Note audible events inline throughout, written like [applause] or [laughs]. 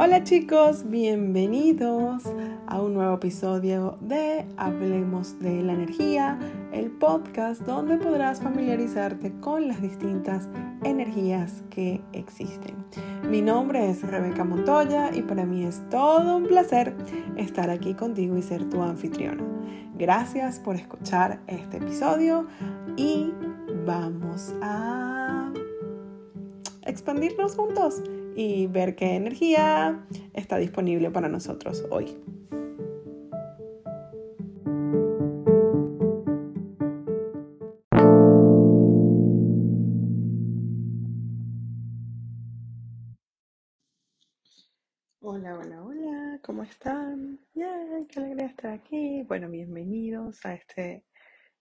Hola chicos, bienvenidos a un nuevo episodio de Hablemos de la Energía, el podcast donde podrás familiarizarte con las distintas energías que existen. Mi nombre es Rebeca Montoya y para mí es todo un placer estar aquí contigo y ser tu anfitriona. Gracias por escuchar este episodio y vamos a expandirnos juntos y ver qué energía está disponible para nosotros hoy. Hola, hola, hola, ¿cómo están? ¡Yay! ¡Qué alegría estar aquí! Bueno, bienvenidos a este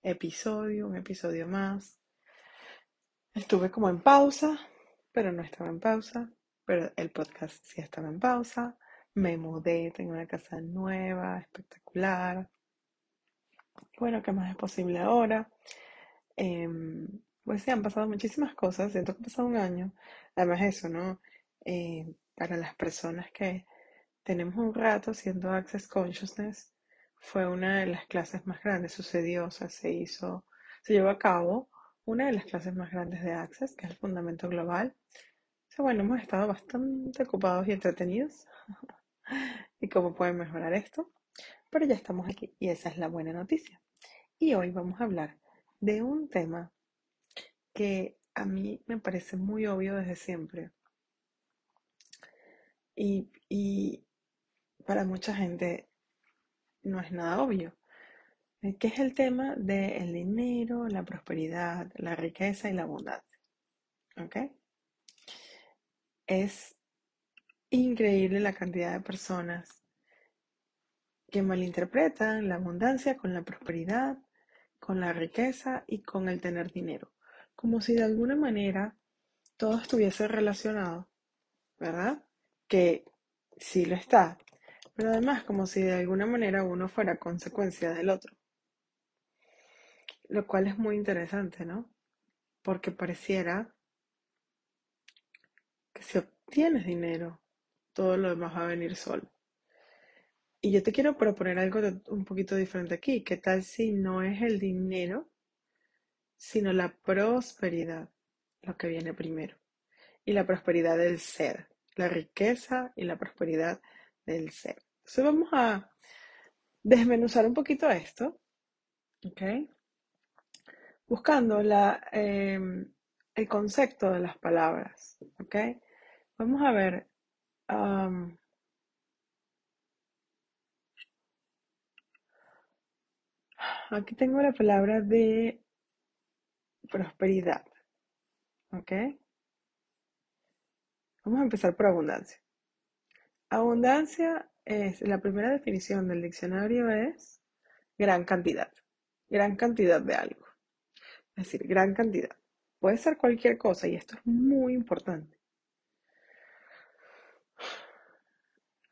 episodio, un episodio más. Estuve como en pausa, pero no estaba en pausa pero el podcast sí estaba en pausa. Me mudé, tengo una casa nueva, espectacular. Bueno, ¿qué más es posible ahora? Em, pues sí, han pasado muchísimas cosas, siento que ha pasado un año. Además eso, ¿no? Eh, para las personas que tenemos un rato haciendo Access Consciousness, fue una de las clases más grandes, sucedió, o sea, se hizo, se llevó a cabo una de las clases más grandes de Access, que es el Fundamento Global, bueno, hemos estado bastante ocupados y entretenidos. [laughs] y cómo pueden mejorar esto. Pero ya estamos aquí y esa es la buena noticia. Y hoy vamos a hablar de un tema que a mí me parece muy obvio desde siempre. Y, y para mucha gente no es nada obvio. Eh, que es el tema del dinero, la prosperidad, la riqueza y la abundancia. ¿Ok? Es increíble la cantidad de personas que malinterpretan la abundancia con la prosperidad, con la riqueza y con el tener dinero, como si de alguna manera todo estuviese relacionado, ¿verdad? Que sí lo está, pero además como si de alguna manera uno fuera consecuencia del otro. Lo cual es muy interesante, ¿no? Porque pareciera si obtienes dinero, todo lo demás va a venir solo. Y yo te quiero proponer algo un poquito diferente aquí. ¿Qué tal si no es el dinero, sino la prosperidad lo que viene primero? Y la prosperidad del ser, la riqueza y la prosperidad del ser. Entonces vamos a desmenuzar un poquito esto, ¿ok? Buscando la, em, el concepto de las palabras, ¿ok? Vamos a ver. aquí tengo la palabra de prosperidad. ¿Ok? Vamos a empezar por abundancia. Abundancia es, la primera definición del diccionario es gran cantidad. Gran cantidad de algo. Es decir, gran cantidad. Puede ser cualquier cosa y esto es muy importante.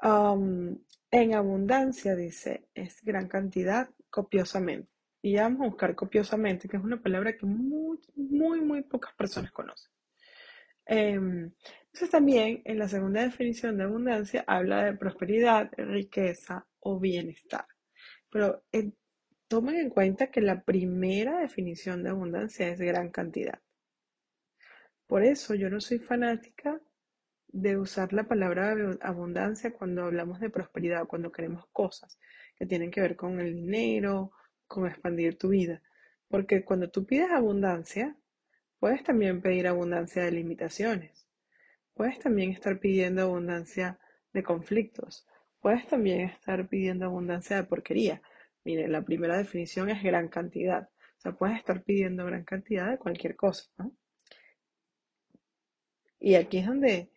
En abundancia, dice, es gran cantidad, copiosamente. Y vamos a buscar copiosamente, que es una palabra que muy, muy, muy pocas personas conocen. Em, entonces también en la segunda definición de abundancia habla de prosperidad, riqueza o bienestar. Pero tomen en cuenta que la primera definición de abundancia es gran cantidad. Por eso yo no soy fanática de usar la palabra abundancia cuando hablamos de prosperidad, cuando queremos cosas que tienen que ver con el dinero, con expandir tu vida. Porque cuando tú pides abundancia, puedes también pedir abundancia de limitaciones. Puedes también estar pidiendo abundancia de conflictos. Puedes también estar pidiendo abundancia de porquería. Mire, la primera definición es gran cantidad. O sea, puedes estar pidiendo gran cantidad de cualquier cosa, Y aquí es donde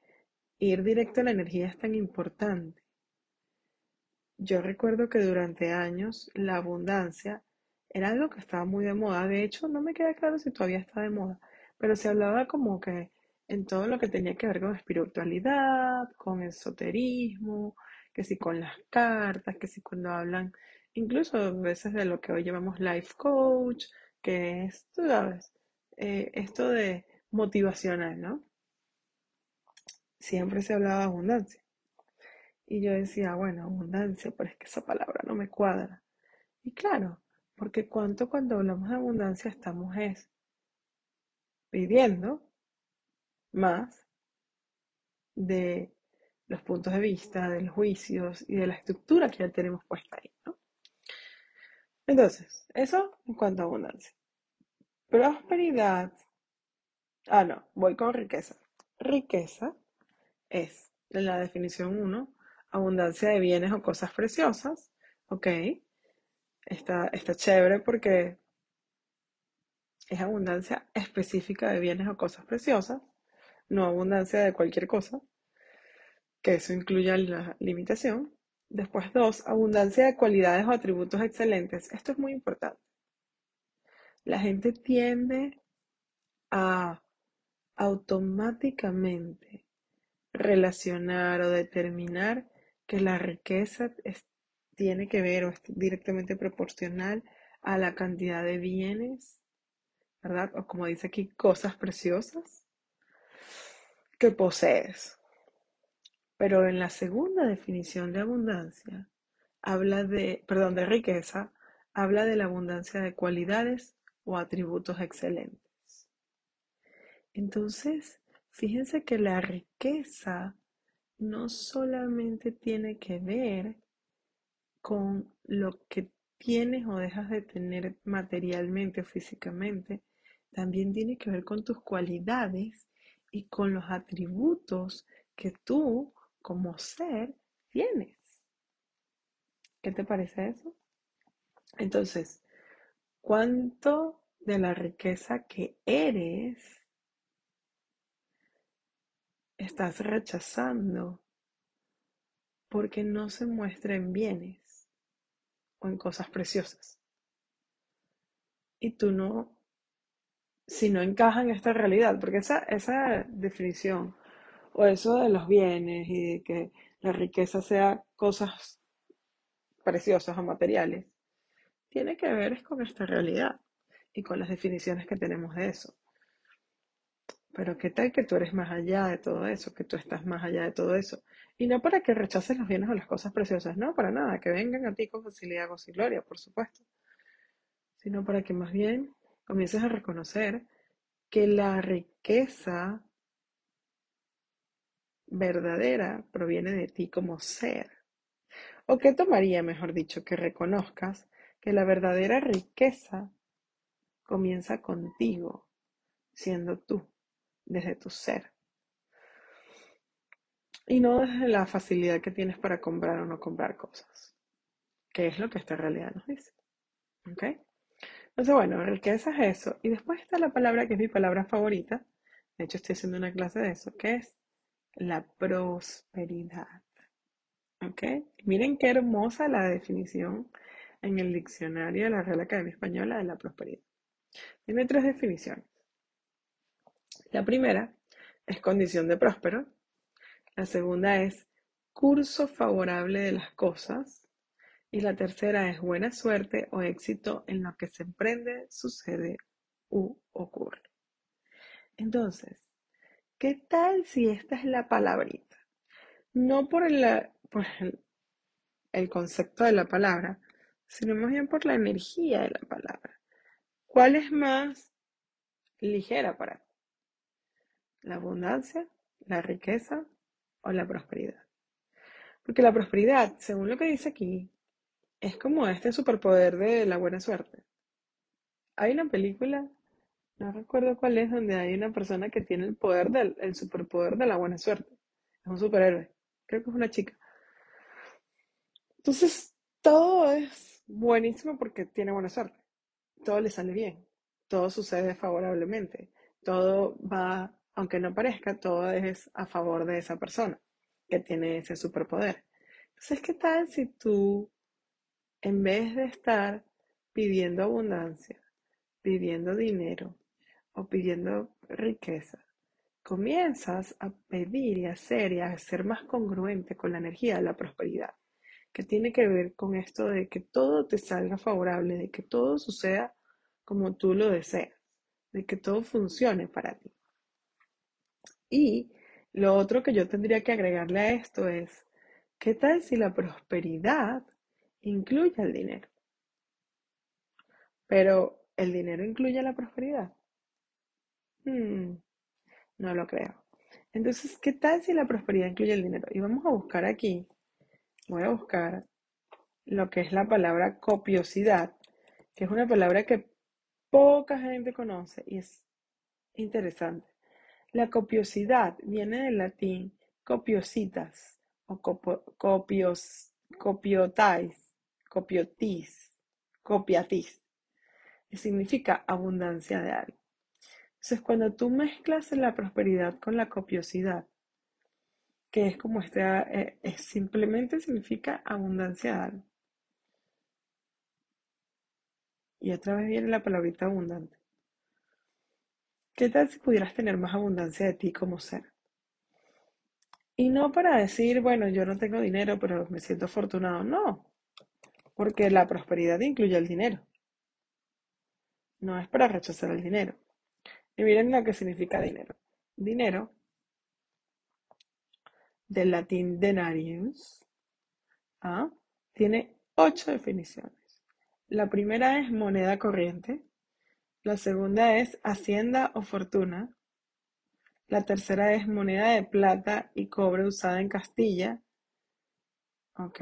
ir directo a la energía es tan importante. Yo recuerdo que durante años la abundancia era algo que estaba muy de moda. De hecho, no me queda claro si todavía está de moda, pero se hablaba como que en todo lo que tenía que ver con espiritualidad, con esoterismo, que si con las cartas, que si cuando hablan, incluso a veces de lo que hoy llamamos life coach, que es, tú sabes, eh, esto de motivacional, ¿no? Siempre se hablaba de abundancia. Y yo decía, bueno, abundancia, pero es que esa palabra no me cuadra. Y claro, porque cuánto cuando hablamos de abundancia estamos es pidiendo más de los puntos de vista, de los juicios y de la estructura que ya tenemos puesta ahí. Entonces, eso en cuanto a abundancia. Prosperidad. Ah, no, voy con riqueza. Riqueza es, la definición 1, abundancia de bienes o cosas preciosas. Ok, está, está chévere porque es abundancia específica de bienes o cosas preciosas, no abundancia de cualquier cosa, que eso incluya la limitación. Después, dos, abundancia de cualidades o atributos excelentes. Esto es muy importante. La gente tiende a automáticamente relacionar o determinar que la riqueza tiene que ver o es directamente proporcional a la cantidad de bienes, ¿verdad? O como dice aquí, cosas preciosas que posees. Pero en la segunda definición de abundancia, habla de, perdón, de riqueza, habla de la abundancia de cualidades o atributos excelentes. Entonces, fíjense que la riqueza no solamente tiene que ver con lo que tienes o dejas de tener materialmente o físicamente, también tiene que ver con tus cualidades y con los atributos que tú como ser tienes. ¿Qué te parece eso? Entonces, ¿cuánto de la riqueza que eres estás rechazando porque no se muestra en bienes o en cosas preciosas? Y tú no, si no encaja en esta realidad, porque esa, esa definición o eso de los bienes y de que la riqueza sea cosas preciosas o materiales, tiene que ver con esta realidad y con las definiciones que tenemos de eso. Pero qué tal que tú eres más allá de todo eso, que tú estás más allá de todo eso. Y no para que rechaces los bienes o las cosas preciosas, no, para nada, que vengan a ti con facilidad, con y gloria, por supuesto. Sino para que más bien comiences a reconocer que la riqueza verdadera proviene de ti como ser. ¿O qué tomaría, mejor dicho, que reconozcas que la verdadera riqueza comienza contigo, siendo tú, desde tu ser. Y no desde la facilidad que tienes para comprar o no comprar cosas, que es lo que esta realidad nos dice. ¿Ok? Entonces, bueno, riqueza es eso. Y después está la palabra que es mi palabra favorita. De hecho, estoy haciendo una clase de eso, que es la prosperidad. ¿Ok? Miren qué hermosa la definición en el diccionario de la Real Academia Española de la prosperidad. Tiene tres definiciones. La primera es condición de próspero. La segunda es curso favorable de las cosas. Y la tercera es buena suerte o éxito en lo que se emprende, sucede u ocurre. Entonces, ¿qué tal si esta es la palabrita? No por el, el concepto de la palabra, sino más bien por la energía de la palabra. ¿Cuál es más ligera para ti? ¿La abundancia, la riqueza o la prosperidad? Porque la prosperidad, según lo que dice aquí, es como este superpoder de la buena suerte. Hay una película, no recuerdo cuál es, donde hay una persona que tiene el poder del el superpoder de la buena suerte. Es un superhéroe. Creo que es una chica. Entonces, todo es buenísimo porque tiene buena suerte todo le sale bien, todo sucede favorablemente, todo va, aunque no parezca, todo es a favor de esa persona que tiene ese superpoder. Entonces, ¿qué tal si tú, en vez de estar pidiendo abundancia, pidiendo dinero o pidiendo riqueza, comienzas a pedir y a hacer y a ser más congruente con la energía de la prosperidad? que tiene que ver con esto de que todo te salga favorable, de que todo suceda como tú lo deseas, de que todo funcione para ti. Y lo otro que yo tendría que agregarle a esto es ¿Qué tal si la prosperidad incluye el dinero? Pero, ¿el dinero incluye la prosperidad? Hmm, no lo creo. Entonces, ¿qué tal si la prosperidad incluye el dinero? Y vamos a buscar aquí, voy a buscar lo que es la palabra copiosidad, que es una palabra que poca gente conoce y es interesante. La copiosidad viene del latín copiositas o copios, copiotais, copiotis, copiatis, que significa abundancia de algo. Entonces, cuando tú mezclas la prosperidad con la copiosidad, que es como este, eh, simplemente significa abundancia de algo. Y otra vez viene la palabrita abundante. ¿Qué tal si pudieras tener más abundancia de ti como ser? Y no para decir, bueno, yo no tengo dinero, pero me siento afortunado. No, porque la prosperidad incluye el dinero. No es para rechazar el dinero. Y miren lo que significa dinero. Dinero, del latín denarius, ¿ah? tiene ocho definiciones. La primera es moneda corriente, la segunda es hacienda o fortuna, la tercera es moneda de plata y cobre usada en Castilla, ok.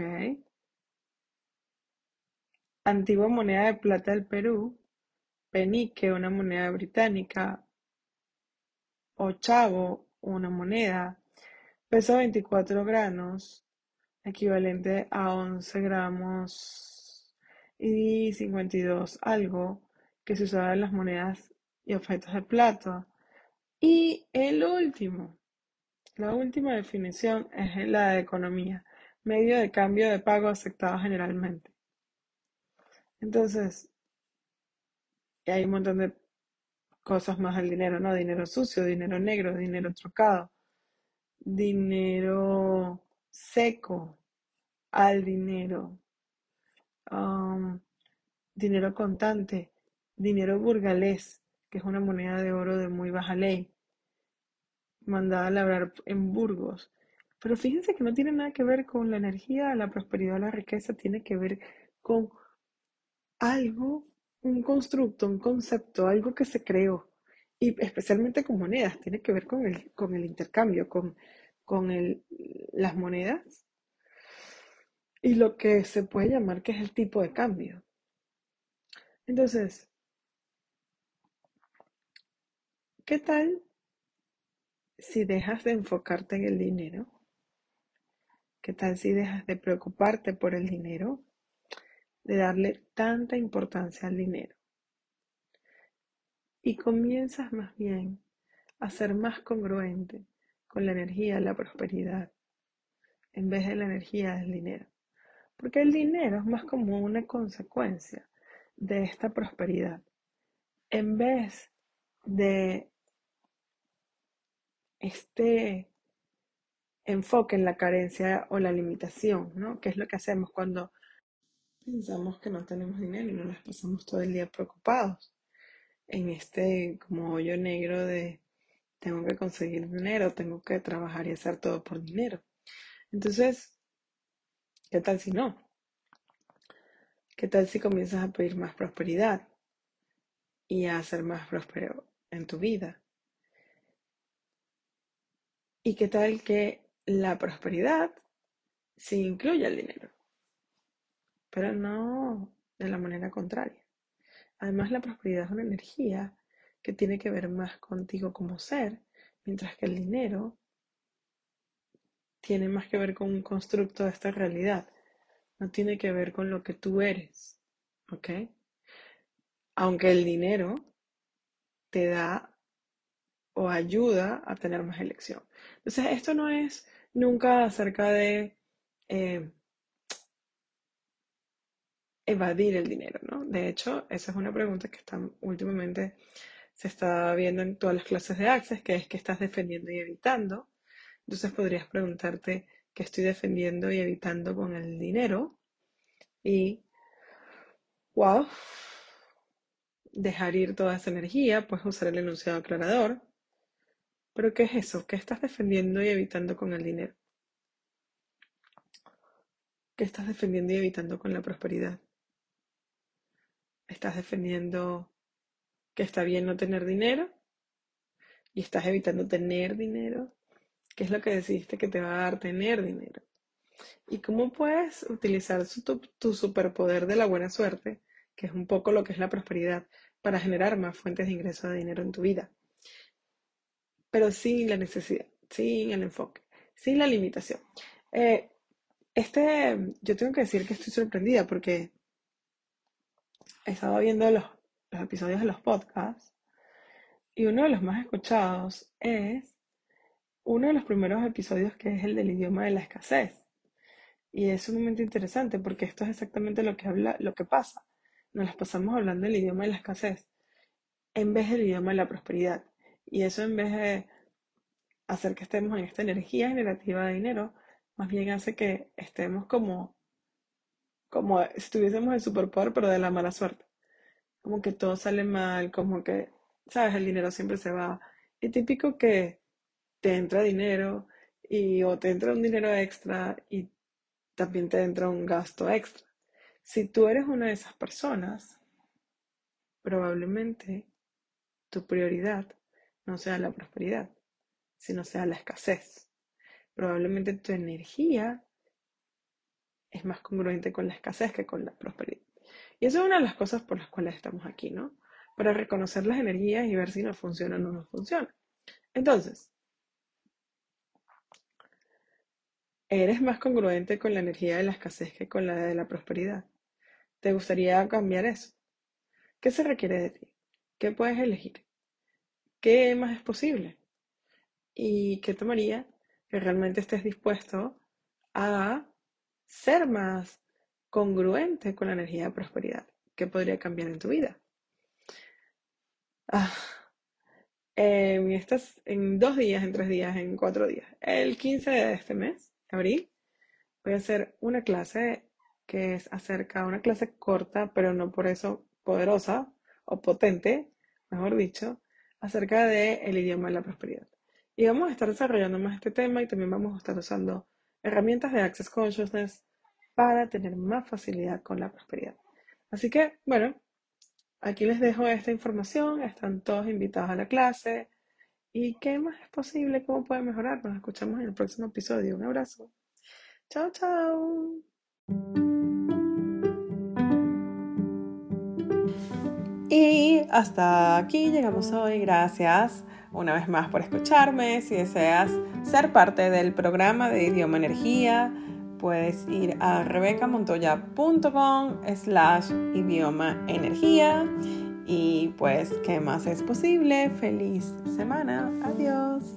Antigua moneda de plata del Perú, penique, una moneda británica, ochavo, una moneda, peso 24 gramos, equivalente a 11 gramos y 52 algo que se usaba en las monedas y objetos de plata. Y el último, la última definición es la de economía, medio de cambio de pago aceptado generalmente. Entonces, hay un montón de cosas más del dinero, ¿no? Dinero sucio, dinero negro, dinero trocado, dinero seco, al dinero, um, dinero contante, dinero burgalés, que es una moneda de oro de muy baja ley, mandada a labrar en Burgos. Pero fíjense que no tiene nada que ver con la energía, la prosperidad, la riqueza, tiene que ver con algo, un constructo, un concepto, algo que se creó. Y especialmente con monedas, tiene que ver con el, con el intercambio, con, con el, las monedas y lo que se puede llamar que es el tipo de cambio. Entonces, ¿qué tal si dejas de enfocarte en el dinero? ¿Qué tal si dejas de preocuparte por el dinero? De darle tanta importancia al dinero. Y comienzas más bien a ser más congruente con la energía de la prosperidad en vez de la energía del dinero. Porque el dinero es más como una consecuencia de esta prosperidad. En vez de este enfoque en la carencia o la limitación, ¿no? ¿Qué es lo que hacemos cuando pensamos que no tenemos dinero y no nos pasamos todo el día preocupados en este como hoyo negro de tengo que conseguir dinero, tengo que trabajar y hacer todo por dinero. Entonces, ¿Qué tal si no? ¿Qué tal si comienzas a pedir más prosperidad y a ser más próspero en tu vida? ¿Y qué tal que la prosperidad sí incluye el dinero? Pero no de la manera contraria. Además, la prosperidad es una energía que tiene que ver más contigo como ser, mientras que el dinero tiene más que ver con un constructo de esta realidad, no tiene que ver con lo que tú eres, ¿ok? Aunque el dinero te da o ayuda a tener más elección. Entonces, esto no es nunca acerca de eh, evadir el dinero, ¿no? De hecho, esa es una pregunta que está, últimamente se está viendo en todas las clases de Access, que es que estás defendiendo y evitando. Entonces podrías preguntarte qué estoy defendiendo y evitando con el dinero y, wow, dejar ir toda esa energía, puedes usar el enunciado aclarador. Pero ¿qué es eso? ¿Qué estás defendiendo y evitando con el dinero? ¿Qué estás defendiendo y evitando con la prosperidad? ¿Estás defendiendo que está bien no tener dinero? ¿Y estás evitando tener dinero? ¿Qué es lo que decidiste que te va a dar tener dinero? ¿Y cómo puedes utilizar tu, tu superpoder de la buena suerte, que es un poco lo que es la prosperidad, para generar más fuentes de ingreso de dinero en tu vida? Pero sin la necesidad, sin el enfoque, sin la limitación. Eh, este, yo tengo que decir que estoy sorprendida porque estaba viendo los, episodios de los podcasts y uno de los más escuchados es uno de los primeros episodios que es el del idioma de la escasez. Y es un momento interesante porque esto es exactamente lo que habla, lo que pasa. Nos las pasamos hablando del idioma de la escasez en vez del idioma de la prosperidad. Y eso en vez de hacer que estemos en esta energía generativa de dinero, más bien hace que estemos como, como si tuviésemos el superpoder, pero de la mala suerte. Como que todo sale mal, como que, ¿sabes? El dinero siempre se va. Y típico que te entra dinero y o te entra un dinero extra y también te entra un gasto extra. Si tú eres una de esas personas, probablemente tu prioridad no sea la prosperidad, sino sea la escasez. Probablemente tu energía es más congruente con la escasez que con la prosperidad. Y eso es una de las cosas por las cuales estamos aquí, ¿no? Para reconocer las energías y ver si nos funciona o no nos funciona. Entonces, ¿eres más congruente con la energía de la escasez que con la de la prosperidad? ¿Te gustaría cambiar eso? ¿Qué se requiere de ti? ¿Qué puedes elegir? ¿Qué más es posible? ¿Y qué tomaría que realmente estés dispuesto a ser más congruente con la energía de prosperidad? ¿Qué podría cambiar en tu vida? Ah, en, estas, en dos días, en tres días, en cuatro días, el 15 de este mes, abril, voy a hacer una clase que es acerca, una clase corta, pero no por eso poderosa o potente, mejor dicho, acerca del el idioma de la prosperidad. Y vamos a estar desarrollando más este tema y también vamos a estar usando herramientas de Access Consciousness para tener más facilidad con la prosperidad. Así que, bueno, aquí les dejo esta información. Están todos invitados a la clase. ¿Y qué más es posible? ¿Cómo puede mejorar? Nos escuchamos en el próximo episodio. Un abrazo. Chao, chao. Y hasta aquí llegamos hoy. Gracias una vez más por escucharme. Si deseas ser parte del programa de Idioma Energía, puedes ir a rebecamontoya.com slash idioma energía. Y pues, ¿qué más es posible? Feliz semana. Adiós.